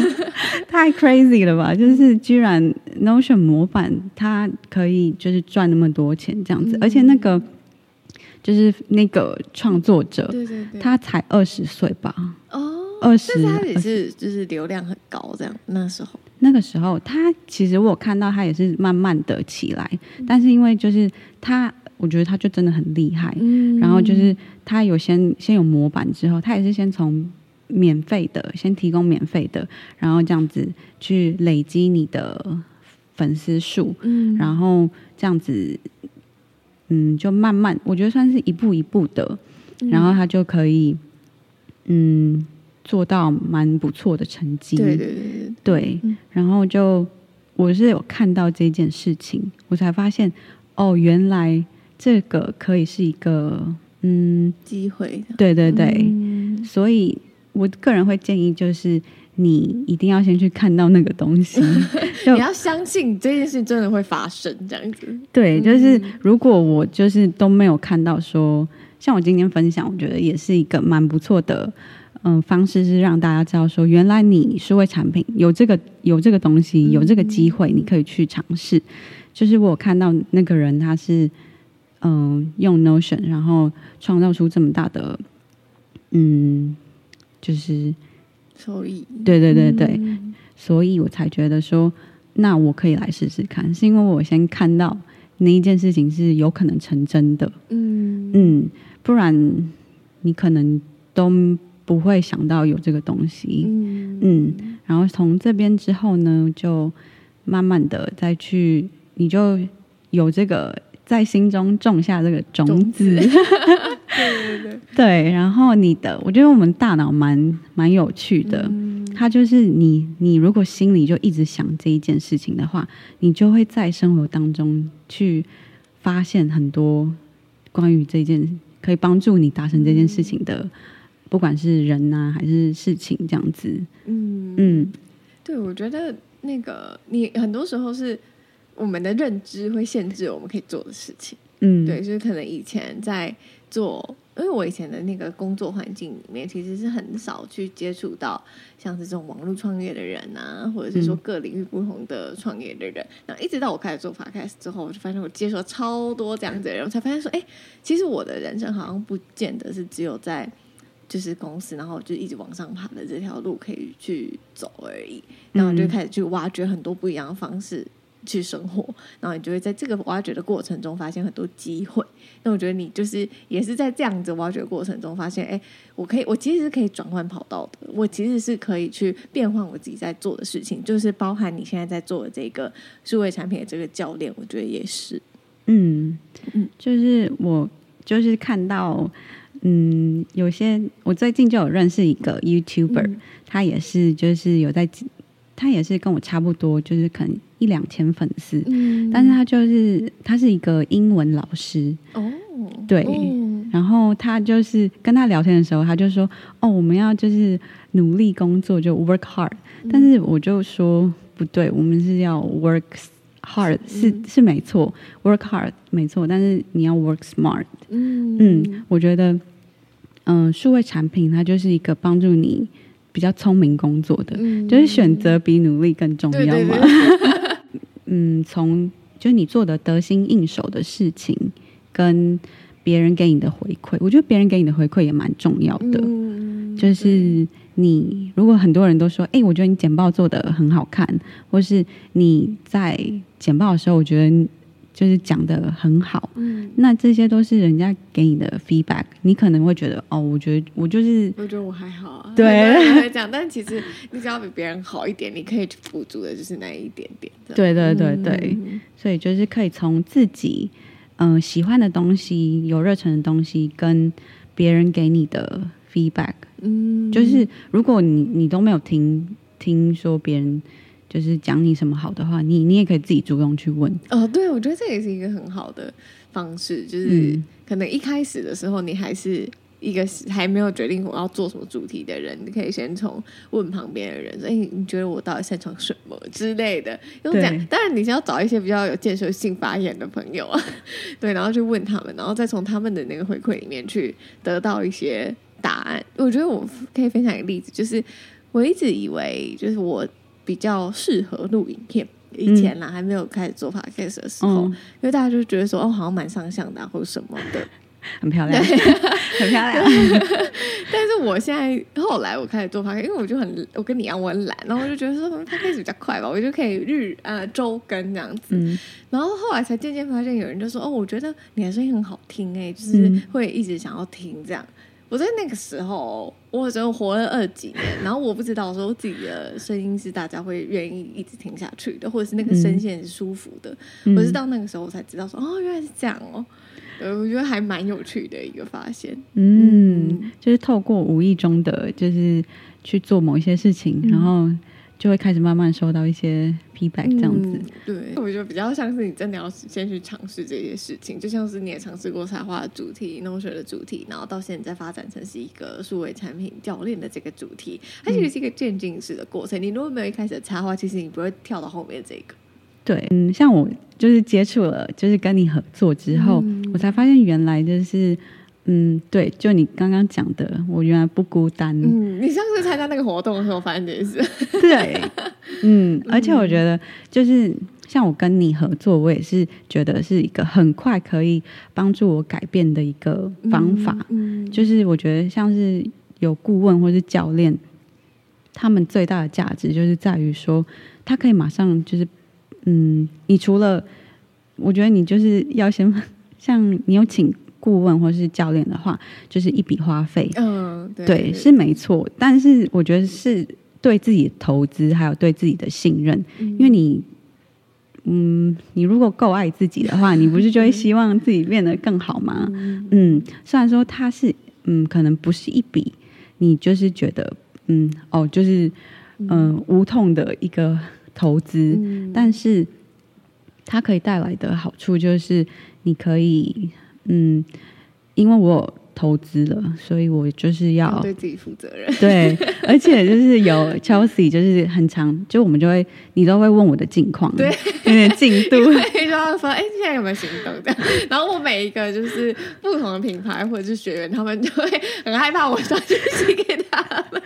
太 crazy 了吧？就是居然 Notion 模板它可以就是赚那么多钱这样子，嗯，而且那个。就是那个创作者，对对对，他才二十岁吧？哦，二十，但是他也是就是流量很高这样。那时候，那个时候他其实我看到他也是慢慢的起来，嗯、但是因为就是他，我觉得他就真的很厉害。嗯，然后就是他有先先有模板之后，他也是先从免费的先提供免费的，然后这样子去累积你的粉丝数，嗯，然后这样子。嗯，就慢慢，我觉得算是一步一步的，嗯、然后他就可以，嗯，做到蛮不错的成绩。对对对对，对、嗯。然后就我是有看到这件事情，我才发现，哦，原来这个可以是一个嗯机会。对对对、嗯，所以我个人会建议就是。你一定要先去看到那个东西，你要相信这件事真的会发生，这样子。对，就是如果我就是都没有看到说，像我今天分享，我觉得也是一个蛮不错的，嗯、呃，方式是让大家知道说，原来你数位产品有这个有这个东西，有这个机会，你可以去尝试。就是我看到那个人他是嗯、呃、用 Notion，然后创造出这么大的，嗯，就是。收益，对对对对、嗯，所以我才觉得说，那我可以来试试看，是因为我先看到那一件事情是有可能成真的，嗯嗯，不然你可能都不会想到有这个东西，嗯，嗯，然后从这边之后呢，就慢慢的再去，你就有这个。在心中种下这个种子，对对对，对。然后你的，我觉得我们大脑蛮蛮有趣的，嗯，它就是你，你如果心里就一直想这一件事情的话，你就会在生活当中去发现很多关于这件可以帮助你达成这件事情的，不管是人呐、啊、还是事情这样子。嗯嗯，对，我觉得那个你很多时候是。我们的认知会限制我们可以做的事情，嗯，对，就是可能以前在做，因为我以前的那个工作环境里面，其实是很少去接触到像是这种网络创业的人啊，或者是说各领域不同的创业的人。那、嗯、一直到我开始做 Podcast 之后，我就发现我接触了超多这样子的人，我才发现说，哎，其实我的人生好像不见得是只有在就是公司，然后就一直往上爬的这条路可以去走而已。然后就开始去挖掘很多不一样的方式。去生活，然后你就会在这个挖掘的过程中发现很多机会。那我觉得你就是也是在这样子挖掘过程中发现，哎，我可以，我其实是可以转换跑道的，我其实是可以去变换我自己在做的事情，就是包含你现在在做的这个数位产品的这个教练，我觉得也是。嗯嗯，就是我就是看到，嗯，有些我最近就有认识一个 YouTuber，嗯，他也是就是有在。他也是跟我差不多，就是可能一两千粉丝，嗯，但是他就是他是一个英文老师。哦，对，哦，然后他就是跟他聊天的时候，他就说哦，我们要就是努力工作，就 work hard，嗯，但是我就说不对，我们是要 work hard，是，嗯，是，是没错，work hard 没错，但是你要 work smart，嗯。嗯，我觉得嗯，呃，数位产品它就是一个帮助你。比较聪明工作的，嗯、就是选择比努力更重要嘛。嗯，从就是你做的得心应手的事情，跟别人给你的回馈，我觉得别人给你的回馈也蛮重要的。嗯、就是你如果很多人都说，哎，我觉得你简报做的很好看，或是你在简报的时候，我觉得。就是讲的很好，嗯，那这些都是人家给你的 feedback，你可能会觉得哦，我觉得我就是，我觉得我还好啊，对，会这样，但其实你只要比别人好一点，你可以补足的就是那一点点，对对对对，嗯、所以就是可以从自己嗯、呃、喜欢的东西、有热忱的东西，跟别人给你的 feedback，嗯，就是如果你你都没有听听说别人。就是讲你什么好的话，你你也可以自己主动去问。哦，对，我觉得这也是一个很好的方式。就是可能一开始的时候，你还是一个还没有决定我要做什么主题的人，你可以先从问旁边的人说：“哎，你觉得我到底擅长什么之类的？”用这样，当然你先要找一些比较有建设性发言的朋友啊，对，然后去问他们，然后再从他们的那个回馈里面去得到一些答案。我觉得我可以分享一个例子，就是我一直以为就是我。比较适合录影片，以前啦、嗯、还没有开始做 podcast 的时候，嗯、因为大家就觉得说哦，好像蛮上相的、啊、或者什么的，很漂亮，对。很漂亮。但是我现在后来我开始做 podcast，因为我就很我跟你一样，我很懒，然后我就觉得说 podcast 比较快吧，我就可以日呃周更这样子。嗯、然后后来才渐渐发现，有人就说哦，我觉得你的声音很好听哎，就是会一直想要听这样。我在那个时候，我只有活了二几年，然后我不知道说自己的声音是大家会愿意一直听下去的，或者是那个声线是舒服的。嗯、我是到那个时候我才知道说，哦，原来是这样哦。对，我觉得还蛮有趣的一个发现。嗯，嗯就是透过无意中的，就是去做某一些事情，嗯、然后。就会开始慢慢收到一些 feedback，这样子。嗯、对，我觉得比较像是你真的要先去尝试这些事情，就像是你也尝试过插画的主题、农学的主题，然后到现在发展成是一个数位产品教练的这个主题，它其实是一个渐进式的过程。嗯、你如果没有一开始的插画，其实你不会跳到后面这个。对，嗯，像我就是接触了，就是跟你合作之后，嗯、我才发现原来就是。嗯，对，就你刚刚讲的，我原来不孤单。嗯，你上次参加那个活动的时候，发现这件事。对，嗯，而且我觉得，就是像我跟你合作，我也是觉得是一个很快可以帮助我改变的一个方法。嗯，嗯，就是我觉得像是有顾问或是教练，他们最大的价值就是在于说，他可以马上就是，嗯，你除了，我觉得你就是要先 像你有请。顾问或是教练的话，就是一笔花费，嗯，对，对，是没错。但是我觉得是对自己的投资，还有对自己的信任，嗯、因为你，嗯，你如果够爱自己的话，你不是就会希望自己变得更好吗？嗯，嗯，虽然说它是，嗯，可能不是一笔，你就是觉得，嗯，哦，就是，嗯、呃，无痛的一个投资，嗯、但是它可以带来的好处就是，你可以。嗯，因为我投资了，所以我就是要，要对自己负责任。对，而且就是有 Chelsea，就是很长，就我们就会，你都会问我的近况，对，有点进度，就要说，哎，现在有没有行动这样？然后我每一个就是不同的品牌或者是学员，他们就会很害怕我传讯息给他们。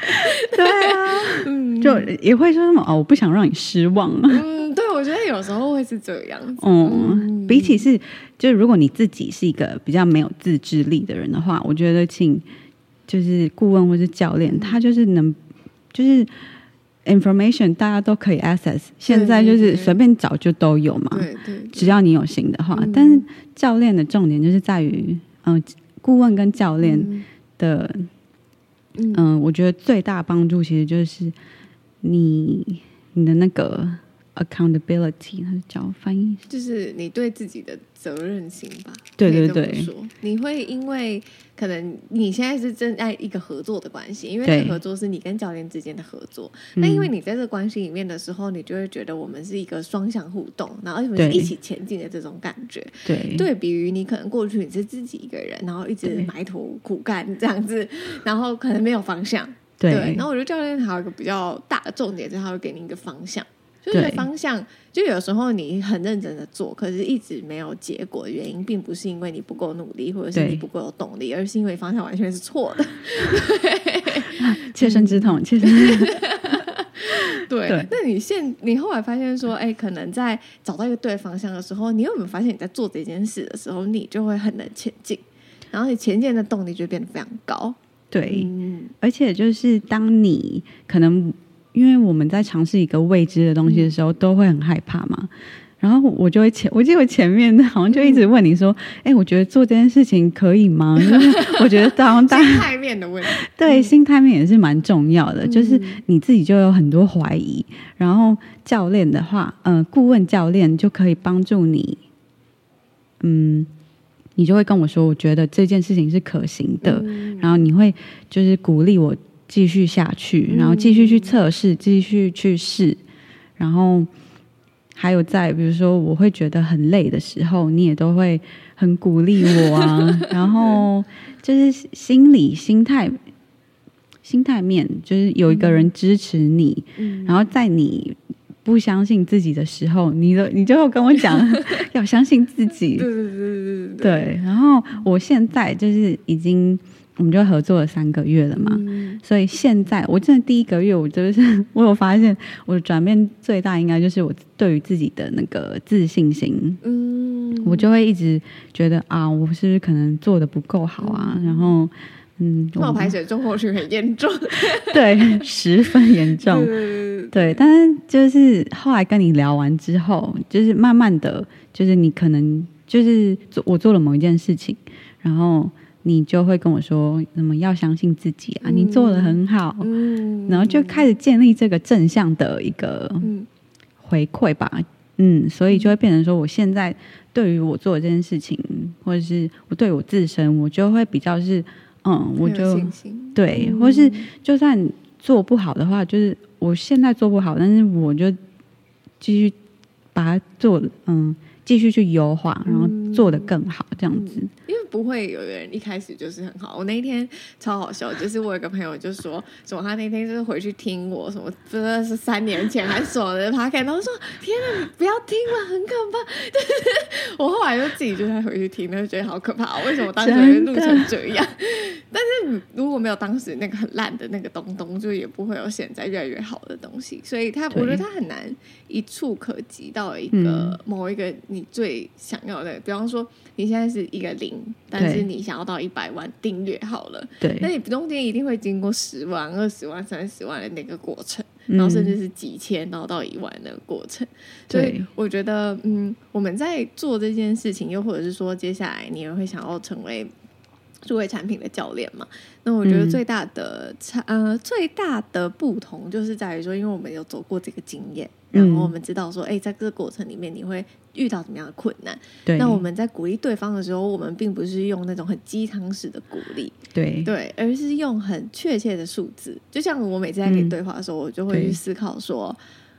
对啊，嗯，就也会说什么哦，我不想让你失望。嗯，对，我觉得有时候会是这样嗯比起是。就是如果你自己是一个比较没有自制力的人的话，我觉得请就是顾问或是教练，他就是能就是 information 大家都可以 access，现在就是随便找就都有嘛。对对，只要你有心的话。但是教练的重点就是在于，嗯，顾问跟教练的，嗯，我觉得最大帮助其实就是你你的那个。Accountability，它是叫翻译，就是你对自己的责任心吧。对对对，说你会因为可能你现在是正在一个合作的关系，因为这个合作是你跟教练之间的合作。那因为你在这个关系里面的时候，你就会觉得我们是一个双向互动，然后我们是一起前进的这种感觉。对，对比于你可能过去你是自己一个人，然后一直埋头苦干这样子，然后可能没有方向。对，对，然后我觉得教练还有一个比较大的重点，就是他会给你一个方向。就是方向，就有时候你很认真的做，可是一直没有结果的原因，并不是因为你不够努力，或者是你不够有动力，而是因为方向完全是错的。切身之痛，切身之痛。对，对那你现你后来发现说，哎，可能在找到一个对方向的时候，你有没有发现你在做这件事的时候，你就会很能前进，然后你前进的动力就变得非常高。对，嗯、而且就是当你可能因为我们在尝试一个未知的东西的时候，嗯、都会很害怕嘛。然后我就会前，我记得我前面好像就一直问你说：“哎、嗯，我觉得做这件事情可以吗？”因 为我觉得当心态面的问题，对，心态面也是蛮重要的。嗯、就是你自己就有很多怀疑，然后教练的话，嗯、呃，顾问教练就可以帮助你，嗯，你就会跟我说：“我觉得这件事情是可行的。嗯”然后你会就是鼓励我继续下去，然后继续去测试，继续去试，然后。还有在比如说我会觉得很累的时候，你也都会很鼓励我啊。然后就是心理心态心态面，就是有一个人支持你。嗯、然后在你不相信自己的时候，你的你就会跟我讲 要相信自己。对对对对对。对，然后我现在就是已经。我们就合作了三个月了嘛，嗯、所以现在我真的第一个月，我就是 我有发现，我的转变最大应该就是我对于自己的那个自信心，嗯，我就会一直觉得啊，我是不是可能做的不够好啊？嗯、然后，嗯，冒牌者症候群很严重，对，十分严重，对，对，但是就是后来跟你聊完之后，就是慢慢的就是你可能就是做我做了某一件事情，然后。你就会跟我说，那么要相信自己啊，嗯、你做的很好，嗯、然后就开始建立这个正向的一个回馈吧，嗯，所以就会变成说，我现在对于我做的这件事情，或者是我对我自身，我就会比较是，嗯，我就对，或是就算做不好的话，就是我现在做不好，但是我就继续把它做，嗯。继续去优化，然后做得更好，这样子、嗯。因为不会有人一开始就是很好。我那一天超好笑，就是我有个朋友就说什么，他那天就是回去听我什么，真的是三年前还是什么的然后说天哪，你不要听了，很可怕。就 是我后来就自己就在回去听，就觉得好可怕。为什么我当时会录成这样？的但是如果没有当时那个很烂的那个东东，就也不会有现在越来越好的东西。所以他，我觉得他很难一触可及到一个、嗯、某一个。你最想要的，比方说你现在是一个零，但是你想要到一百万订阅好了，对，那你中间一定会经过十万、二十万、三十万的那个过程，然后甚至是几千，然后到一万的那个过程。所以我觉得，嗯，我们在做这件事情，又或者是说，接下来你也会想要成为数位产品的教练嘛？那我觉得最大的差，嗯、呃，最大的不同就是在于说，因为我们有走过这个经验。然后我们知道说，哎、欸，在这个过程里面你会遇到怎么样的困难？对。那我们在鼓励对方的时候，我们并不是用那种很鸡汤式的鼓励，对对，而是用很确切的数字。就像我每次在跟你对话的时候，嗯、我就会去思考说，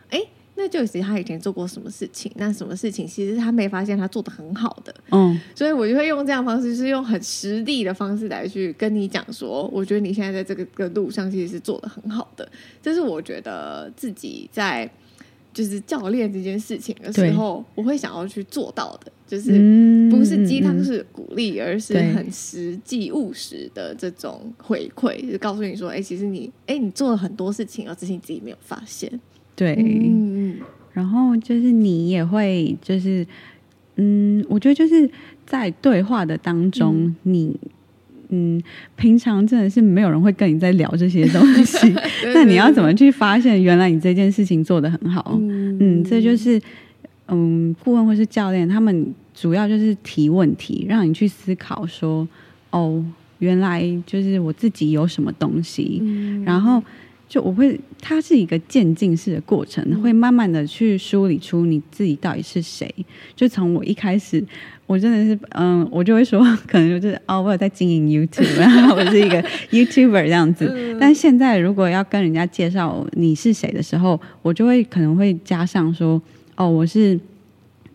哎对，那就是他以前做过什么事情？那什么事情其实他没发现他做的很好的？嗯。所以我就会用这样方式，就是用很实地的方式来去跟你讲说，我觉得你现在在这个个路上其实是做的很好的。这是我觉得自己在。就是教练这件事情的时候，我会想要去做到的，就是不是鸡汤式鼓励，嗯、而是很实际务实的这种回馈，就是告诉你说，哎、欸，其实你，哎、欸，你做了很多事情，而只是你自己没有发现。对，嗯，然后就是你也会，就是，嗯，我觉得就是在对话的当中，嗯、你。嗯，平常真的是没有人会跟你在聊这些东西，那你要怎么去发现原来你这件事情做的很好？嗯，嗯，这就是嗯，顾问或是教练他们主要就是提问题，让你去思考说，哦，原来就是我自己有什么东西，嗯，然后就我会，它是一个渐进式的过程，会慢慢的去梳理出你自己到底是谁，就从我一开始。我真的是，嗯，我就会说，可能就是哦，我有在经营 YouTube，然后我是一个 YouTuber 这样子。但现在如果要跟人家介绍你是谁的时候，我就会可能会加上说，哦，我是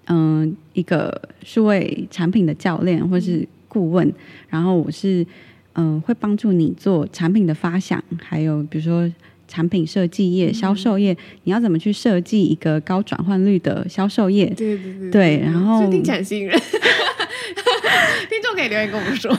嗯一个数位产品的教练或是顾问，然后我是嗯会帮助你做产品的发想，还有比如说。产品设计业、销售业，你要怎么去设计一个高转换率的销售业？对对对，对，然后听起来很吸引人，听众可以留言跟我们说。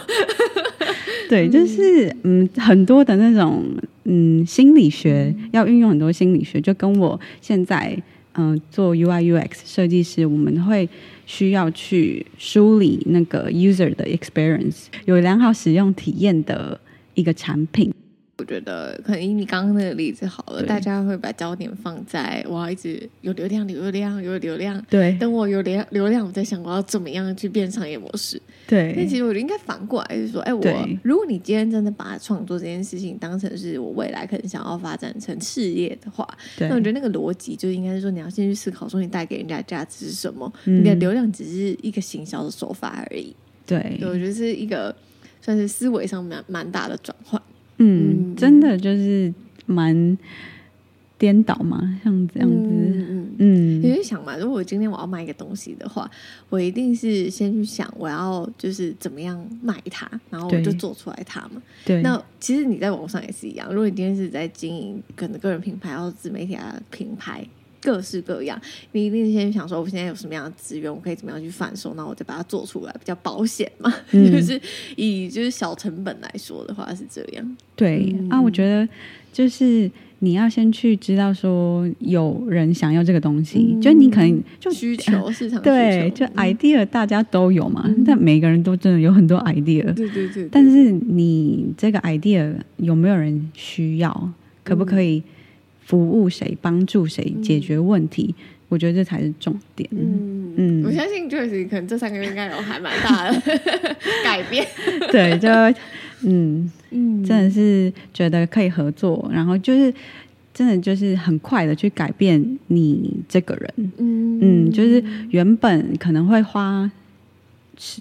对，就是嗯，很多的那种嗯心理学，要运用很多心理学，就跟我现在嗯做 UI UX 设计师，我们会需要去梳理那个 user 的 experience，有良好使用体验的。一个产品。我觉得可能以你刚刚那个例子好了，大家会把焦点放在我要一直有流量、有流量、有流量。对，等我有流流量，我在想我要怎么样去变商业模式。对，但其实我觉得应该反过来，就是说，哎，我如果你今天真的把创作这件事情当成是我未来可能想要发展成事业的话，那我觉得那个逻辑就应该是说，你要先去思考说，你带给人家价值是什么？嗯、你的流量只是一个行销的手法而已。对，我觉得是一个算是思维上蛮蛮大的转换。嗯，真的就是蛮颠倒嘛，像这样子。嗯嗯，你就想嘛，如果今天我要卖一个东西的话，我一定是先去想我要就是怎么样卖它，然后我就做出来它嘛。对。那其实你在网上也是一样，如果你今天是在经营可能个人品牌或自媒体啊品牌。各式各样，你一定先想说，我现在有什么样的资源，我可以怎么样去贩售，那我再把它做出来，比较保险嘛。嗯、就是以就是小成本来说的话是这样。对、嗯、啊，我觉得就是你要先去知道说有人想要这个东西，嗯、就你可能就需求 市场需求对，就 idea 大家都有嘛，嗯、但每个人都真的有很多 idea。对对对，对。但是你这个 idea 有没有人需要，可不可以？服务谁，帮助谁解决问题，嗯，我觉得这才是重点。嗯嗯，我相信就是可能这三个月应该有还蛮大的改变。对，就嗯嗯，真的是觉得可以合作，然后就是真的就是很快的去改变你这个人。嗯嗯，就是原本可能会花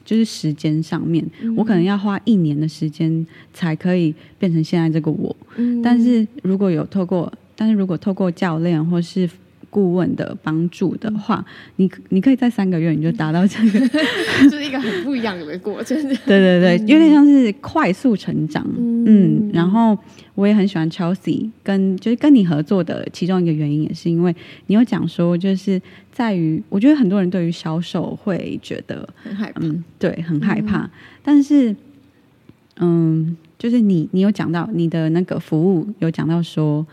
就是时间上面，嗯，我可能要花一年的时间才可以变成现在这个我。嗯，但是如果有透过但是如果透过教练或是顾问的帮助的话，你你可以在三个月你就达到这个，就是一个很不一样的过程。对对对，有点像是快速成长。嗯，嗯，然后我也很喜欢 Chelsea，跟就是跟你合作的其中一个原因也是因为你有讲说，就是在于我觉得很多人对于销售会觉得很害怕，嗯，对，很害怕。嗯，但是，嗯，就是你你有讲到你的那个服务有讲到说。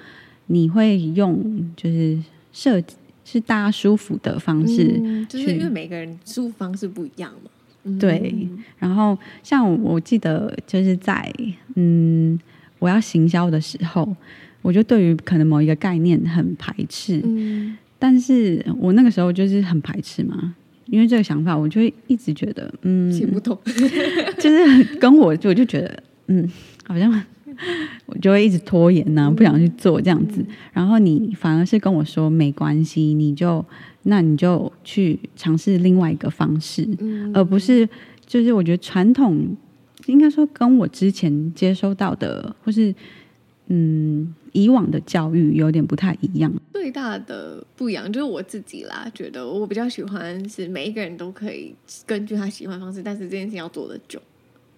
你会用就是设计是大家舒服的方式，嗯，就是因为每个人舒服方式不一样嘛。嗯、对，然后像我记得就是在嗯，我要行销的时候，我就对于可能某一个概念很排斥，嗯，但是我那个时候就是很排斥嘛，因为这个想法，我就会一直觉得嗯，行不通，就是跟我就我就觉得嗯，好像。我就会一直拖延呐、啊，不想去做这样子。然后你反而是跟我说没关系，你就那你就去尝试另外一个方式，而不是就是我觉得传统应该说跟我之前接收到的或是嗯以往的教育有点不太一样。最大的不一样就是我自己啦，觉得我比较喜欢是每一个人都可以根据他喜欢的方式，但是这件事情要做得久。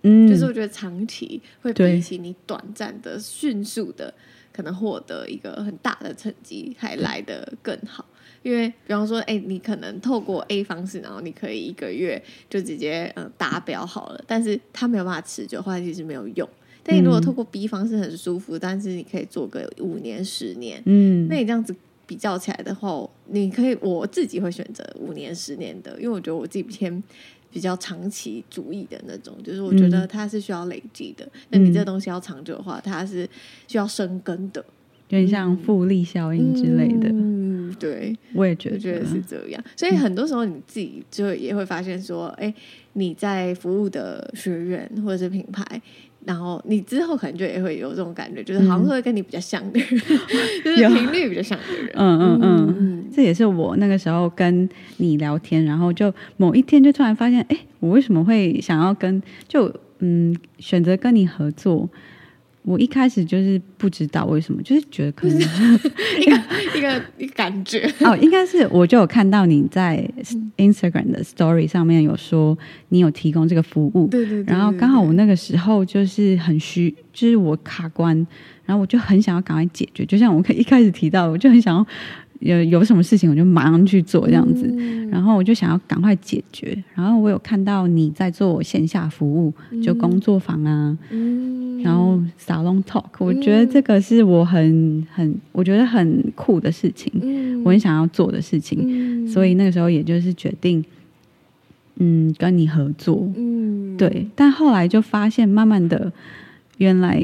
嗯，就是我觉得长期会比起你短暂的、迅速的可能获得一个很大的成绩还来得更好。因为比方说，哎，你可能透过 A 方式，然后你可以一个月就直接嗯达标好了，但是它没有办法持久的话，其实没有用。但你如果透过 B 方式很舒服，但是你可以做个五年、十年，嗯，那你这样子比较起来的话，你可以我自己会选择五年、十年的，因为我觉得我自己偏。比较长期主义的那种，就是我觉得它是需要累积的。那、嗯、你这个东西要长久的话，它是需要生根的，有点像复利效应之类的。嗯，对，我也觉得，觉得是这样。所以很多时候你自己就也会发现说，哎、欸，你在服务的学员或者是品牌。然后你之后可能就也会有这种感觉，就是好像会跟你比较像的人，嗯、就是频率比较像的人。嗯嗯嗯，嗯，这也是我那个时候跟你聊天，然后就某一天就突然发现，哎，我为什么会想要跟就嗯选择跟你合作？我一开始就是不知道为什么，就是觉得可能 一个一个一个感觉哦，应该是我就有看到你在 Instagram 的 Story 上面有说你有提供这个服务，对对对，然后刚好我那个时候就是很虚，就是我卡关，然后我就很想要赶快解决，就像我一开始提到，我就很想要。有有什么事情我就马上去做这样子，嗯，然后我就想要赶快解决。然后我有看到你在做线下服务，嗯，就工作坊啊，嗯，然后 salon talk，我觉得这个是我很很我觉得很酷的事情，嗯，我很想要做的事情，嗯，所以那个时候也就是决定，嗯，跟你合作，嗯，对。但后来就发现，慢慢的。原来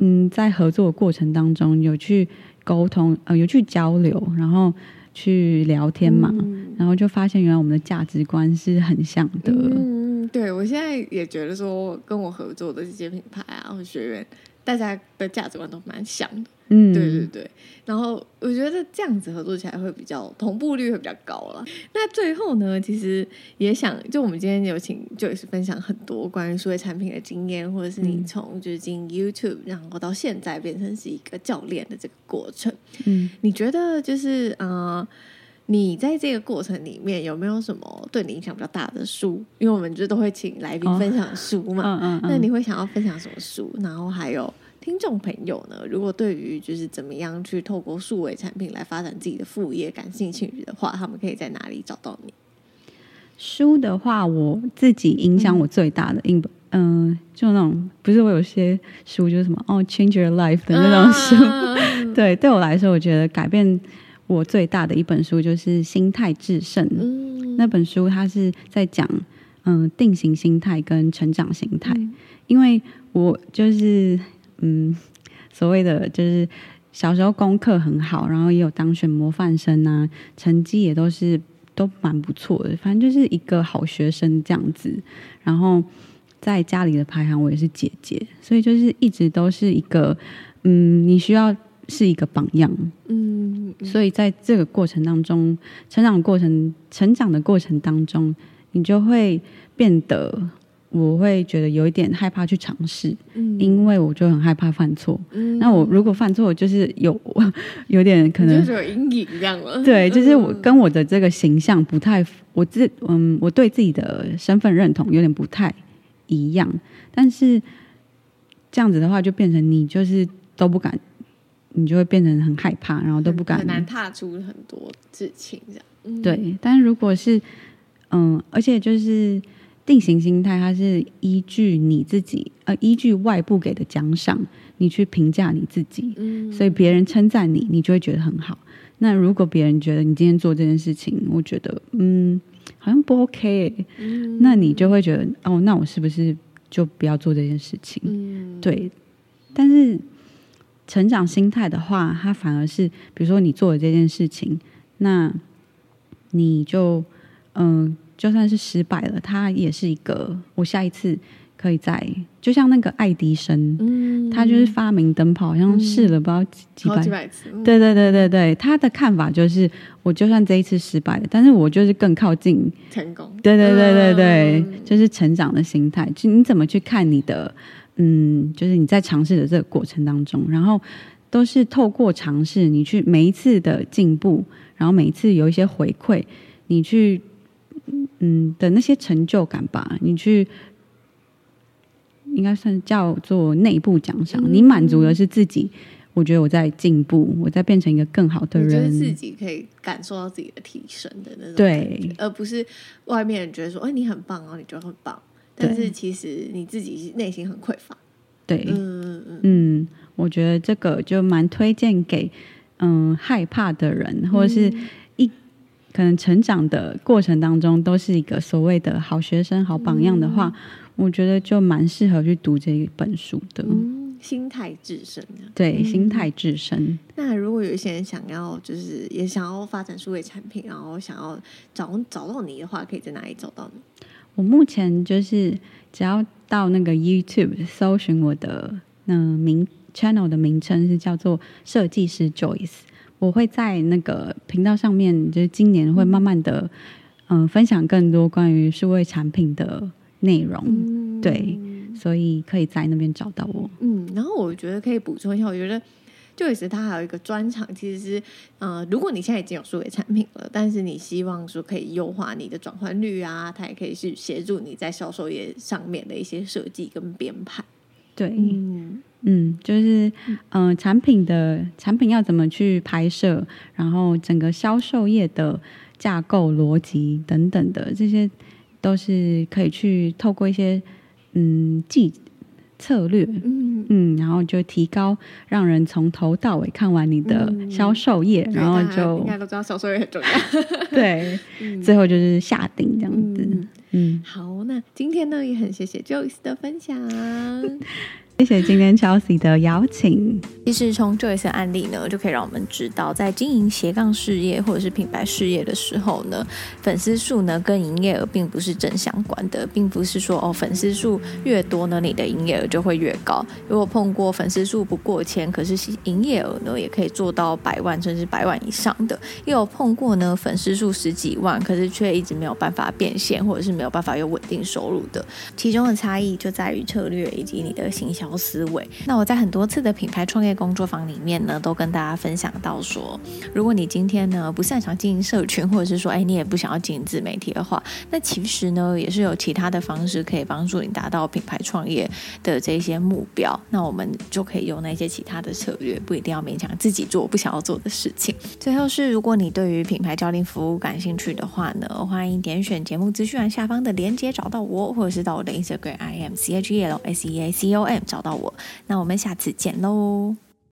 嗯，在合作的过程当中有去沟通，呃，有去交流，然后去聊天嘛，嗯、然后就发现原来我们的价值观是很像的。嗯，对，我现在也觉得说，跟我合作的这些品牌啊，或学员。大家的价值观都蛮像的，嗯，对对对。然后我觉得这样子合作起来会比较同步率会比较高了。那最后呢，其实也想就我们今天有请 Joyce 分享很多关于数位产品的经验，或者是你从就是进 YouTube，然后到现在变成是一个教练的这个过程。嗯，你觉得就是呃，你在这个过程里面有没有什么对你影响比较大的书？因为我们就都会请来宾分享书嘛，嗯嗯。那你会想要分享什么书？然后还有。听众朋友呢，如果对于就是怎么样去透过数位产品来发展自己的副业感兴趣的话，他们可以在哪里找到你？书的话，我自己影响我最大的，嗯、呃，就那种不是我有些书就是什么哦，Change Your Life 的那种书，啊、对，对我来说，我觉得改变我最大的一本书就是《心态制胜》。嗯，那本书它是在讲嗯、呃、定型心态跟成长心态，嗯、因为我就是。嗯，所谓的就是小时候功课很好，然后也有当选模范生啊，成绩也都是都蛮不错的，反正就是一个好学生这样子。然后在家里的排行我也是姐姐，所以就是一直都是一个嗯，你需要是一个榜样。嗯，所以在这个过程当中，成长过程、成长的过程当中，你就会变得。我会觉得有一点害怕去尝试，嗯、因为我就很害怕犯错。嗯、那我如果犯错，就是有 有点可能就是有阴影这样了。对，就是我跟我的这个形象不太，我自嗯，我对自己的身份认同有点不太一样。但是这样子的话，就变成你就是都不敢，你就会变成很害怕，然后都不敢，很难踏出很多事情这样。嗯、对，但是如果是嗯，而且就是。定型心态，它是依据你自己，呃，依据外部给的奖赏，你去评价你自己。嗯，所以别人称赞你，你就会觉得很好。那如果别人觉得你今天做这件事情，我觉得，嗯，好像不 OK 欸，嗯，那你就会觉得，哦，那我是不是就不要做这件事情？嗯，对。但是成长心态的话，它反而是，比如说你做了这件事情，那你就，嗯，呃。就算是失败了，他也是一个我下一次可以再，就像那个爱迪生，嗯，他就是发明灯泡，好像试了不知道几几百，几百次，嗯，对对对对对，他的看法就是，我就算这一次失败了，但是我就是更靠近成功，对对对对对，嗯，就是成长的心态，就你怎么去看你的，嗯，就是你在尝试的这个过程当中，然后都是透过尝试，你去每一次的进步，然后每一次有一些回馈，你去。嗯的那些成就感吧，你去应该算叫做内部奖赏。嗯、你满足的是自己，我觉得我在进步，我在变成一个更好的人，自己可以感受到自己的提升的那种，对，而不是外面人觉得说，哎，你很棒哦，你觉得很棒，但是其实你自己内心很匮乏。对，嗯嗯嗯，我觉得这个就蛮推荐给嗯害怕的人，或者是。嗯可能成长的过程当中都是一个所谓的好学生、好榜样的话，嗯、我觉得就蛮适合去读这一本书的。嗯、心态致胜，对，心态致胜、嗯。那如果有一些人想要，就是也想要发展数位产品，然后想要找找到你的话，可以在哪里找到你？我目前就是只要到那个 YouTube 搜寻我的那名 channel 的名称是叫做设计师 Joyce。我会在那个频道上面，就是今年会慢慢的，嗯、呃，分享更多关于数位产品的内容，嗯、对，所以可以在那边找到我。嗯，然后我觉得可以补充一下，我觉得 Joyce 他还有一个专长，其实是，呃，如果你现在已经有数位产品了，但是你希望说可以优化你的转换率啊，它也可以是协助你在销售业上面的一些设计跟编排。对，嗯。嗯，就是嗯、呃，产品的产品要怎么去拍摄，然后整个销售业的架构逻辑等等的，这些都是可以去透过一些嗯技策略，嗯。嗯，然后就提高让人从头到尾看完你的销售页，嗯、然后就应该都知道销售页很重要，对，嗯、最后就是下定这样子，嗯，嗯。好，那今天呢也很谢谢 Joyce 的分享。谢谢今天 Chelsea 的邀请。其实从这一次案例呢，就可以让我们知道，在经营斜杠事业或者是品牌事业的时候呢，粉丝数呢跟营业额并不是正相关的，并不是说哦粉丝数越多呢，你的营业额就会越高。如果碰过粉丝数不过千，可是营业额呢也可以做到百万甚至百万以上的，也有碰过呢粉丝数十几万，可是却一直没有办法变现，或者是没有办法有稳定收入的。其中的差异就在于策略以及你的行销思维。那我在很多次的品牌创业工作坊里面呢，都跟大家分享到说，如果你今天呢不擅长经营社群，或者是说，哎，你也不想要经营自媒体的话，那其实呢也是有其他的方式可以帮助你达到品牌创业的这些目标。那我们就可以用那些其他的策略，不一定要勉强自己做不想要做的事情。最后是，如果你对于品牌教练服务感兴趣的话呢，欢迎点选节目资讯栏下方的链接找到我，或者是到我的 Instagram I M C H E L S E A C O M 找找到我。那我们下次见喽。